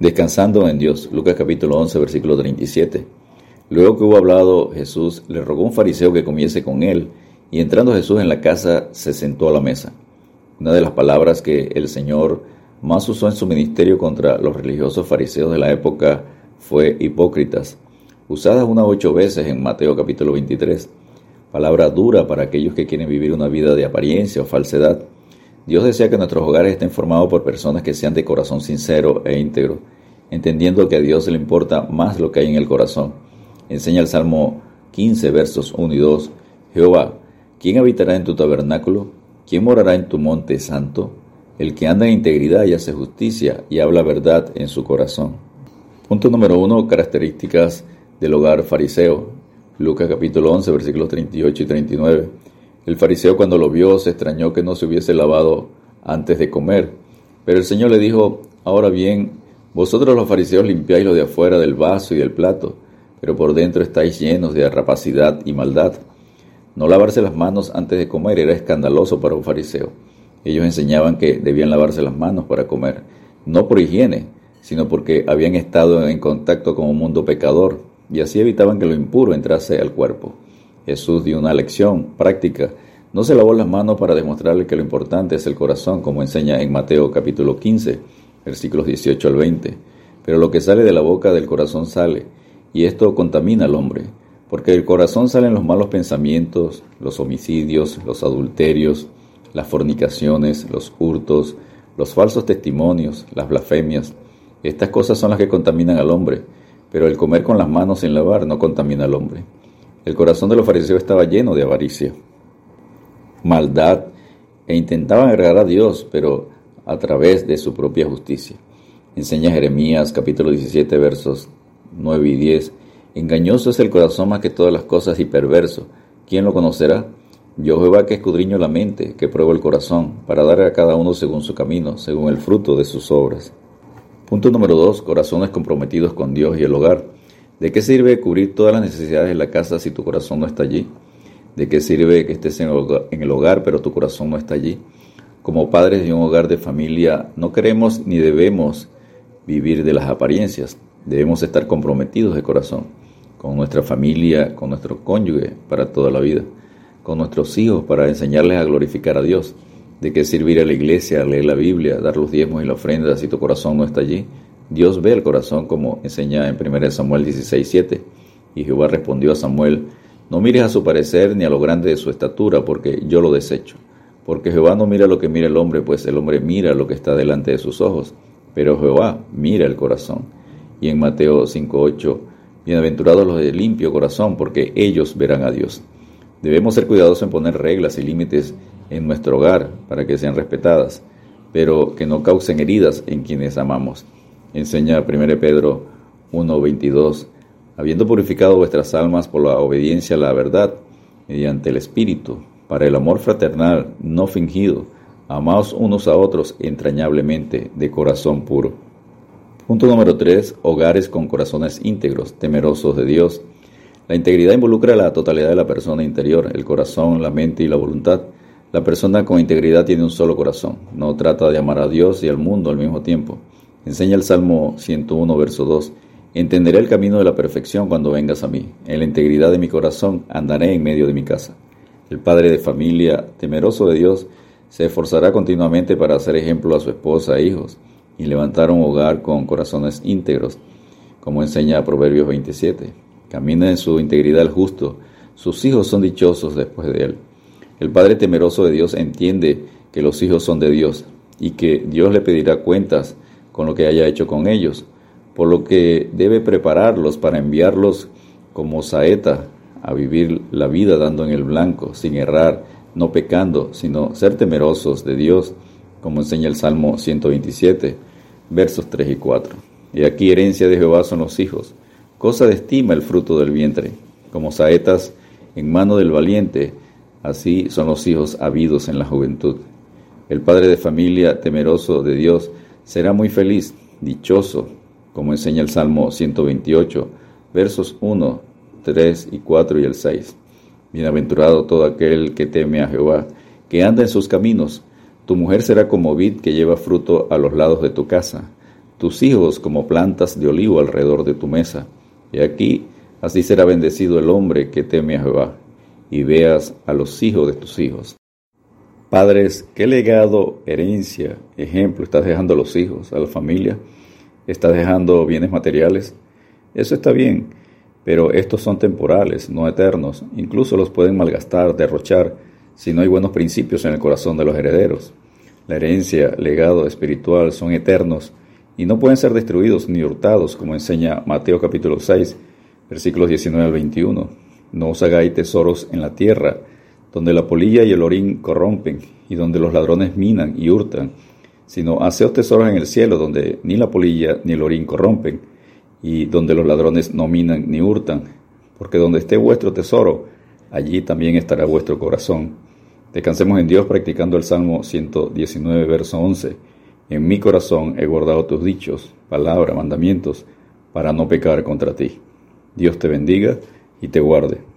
Descansando en Dios, Lucas capítulo 11, versículo 37. Luego que hubo hablado Jesús, le rogó un fariseo que comiese con él, y entrando Jesús en la casa, se sentó a la mesa. Una de las palabras que el Señor más usó en su ministerio contra los religiosos fariseos de la época fue hipócritas, usada una ocho veces en Mateo capítulo 23. Palabra dura para aquellos que quieren vivir una vida de apariencia o falsedad. Dios desea que nuestros hogares estén formados por personas que sean de corazón sincero e íntegro, entendiendo que a Dios le importa más lo que hay en el corazón. Enseña el Salmo 15, versos 1 y 2. Jehová, ¿quién habitará en tu tabernáculo? ¿Quién morará en tu monte santo? El que anda en integridad y hace justicia y habla verdad en su corazón. Punto número 1. Características del hogar fariseo. Lucas capítulo 11, versículos 38 y 39. El fariseo cuando lo vio se extrañó que no se hubiese lavado antes de comer. Pero el Señor le dijo, ahora bien, vosotros los fariseos limpiáis lo de afuera del vaso y del plato, pero por dentro estáis llenos de rapacidad y maldad. No lavarse las manos antes de comer era escandaloso para un fariseo. Ellos enseñaban que debían lavarse las manos para comer, no por higiene, sino porque habían estado en contacto con un mundo pecador, y así evitaban que lo impuro entrase al cuerpo. Jesús dio una lección práctica. No se lavó las manos para demostrarle que lo importante es el corazón, como enseña en Mateo capítulo 15, versículos 18 al 20. Pero lo que sale de la boca del corazón sale, y esto contamina al hombre, porque del corazón salen los malos pensamientos, los homicidios, los adulterios, las fornicaciones, los hurtos, los falsos testimonios, las blasfemias. Estas cosas son las que contaminan al hombre, pero el comer con las manos sin lavar no contamina al hombre. El corazón de los fariseos estaba lleno de avaricia, maldad, e intentaban agradar a Dios, pero a través de su propia justicia. Enseña Jeremías capítulo 17 versos 9 y 10. Engañoso es el corazón más que todas las cosas y perverso. ¿Quién lo conocerá? Yo Jehová que escudriño la mente, que pruebo el corazón, para dar a cada uno según su camino, según el fruto de sus obras. Punto número 2. Corazones comprometidos con Dios y el hogar. ¿De qué sirve cubrir todas las necesidades de la casa si tu corazón no está allí? ¿De qué sirve que estés en el hogar pero tu corazón no está allí? Como padres de un hogar de familia no queremos ni debemos vivir de las apariencias. Debemos estar comprometidos de corazón con nuestra familia, con nuestro cónyuge para toda la vida, con nuestros hijos para enseñarles a glorificar a Dios. ¿De qué servir a la iglesia, leer la Biblia, dar los diezmos y la ofrenda si tu corazón no está allí? Dios ve el corazón como enseña en 1 Samuel 16:7. Y Jehová respondió a Samuel, no mires a su parecer ni a lo grande de su estatura, porque yo lo desecho. Porque Jehová no mira lo que mira el hombre, pues el hombre mira lo que está delante de sus ojos, pero Jehová mira el corazón. Y en Mateo 5:8, bienaventurados los de limpio corazón, porque ellos verán a Dios. Debemos ser cuidadosos en poner reglas y límites en nuestro hogar para que sean respetadas, pero que no causen heridas en quienes amamos. Enseña 1 Pedro 1:22, habiendo purificado vuestras almas por la obediencia a la verdad, mediante el Espíritu, para el amor fraternal no fingido, amaos unos a otros entrañablemente de corazón puro. Punto número 3. Hogares con corazones íntegros, temerosos de Dios. La integridad involucra la totalidad de la persona interior, el corazón, la mente y la voluntad. La persona con integridad tiene un solo corazón, no trata de amar a Dios y al mundo al mismo tiempo. Enseña el Salmo 101, verso 2. Entenderé el camino de la perfección cuando vengas a mí. En la integridad de mi corazón andaré en medio de mi casa. El padre de familia, temeroso de Dios, se esforzará continuamente para hacer ejemplo a su esposa e hijos y levantar un hogar con corazones íntegros, como enseña Proverbios 27. Camina en su integridad el justo, sus hijos son dichosos después de él. El padre temeroso de Dios entiende que los hijos son de Dios y que Dios le pedirá cuentas con lo que haya hecho con ellos, por lo que debe prepararlos para enviarlos como saeta a vivir la vida dando en el blanco, sin errar, no pecando, sino ser temerosos de Dios, como enseña el Salmo 127, versos 3 y 4. Y aquí herencia de Jehová son los hijos, cosa de estima el fruto del vientre, como saetas en mano del valiente, así son los hijos habidos en la juventud. El padre de familia temeroso de Dios será muy feliz, dichoso, como enseña el Salmo 128, versos 1, 3 y 4 y el 6. Bienaventurado todo aquel que teme a Jehová, que anda en sus caminos. Tu mujer será como vid que lleva fruto a los lados de tu casa, tus hijos como plantas de olivo alrededor de tu mesa. Y aquí, así será bendecido el hombre que teme a Jehová, y veas a los hijos de tus hijos. Padres, ¿qué legado, herencia, ejemplo estás dejando a los hijos, a la familia? ¿Estás dejando bienes materiales? Eso está bien, pero estos son temporales, no eternos. Incluso los pueden malgastar, derrochar, si no hay buenos principios en el corazón de los herederos. La herencia, legado espiritual son eternos y no pueden ser destruidos ni hurtados, como enseña Mateo capítulo 6, versículos 19 al 21. No os hagáis tesoros en la tierra, donde la polilla y el orín corrompen, y donde los ladrones minan y hurtan, sino haceos tesoros en el cielo, donde ni la polilla ni el orín corrompen, y donde los ladrones no minan ni hurtan, porque donde esté vuestro tesoro, allí también estará vuestro corazón. Descansemos en Dios practicando el Salmo 119, verso 11. En mi corazón he guardado tus dichos, palabras, mandamientos, para no pecar contra ti. Dios te bendiga y te guarde.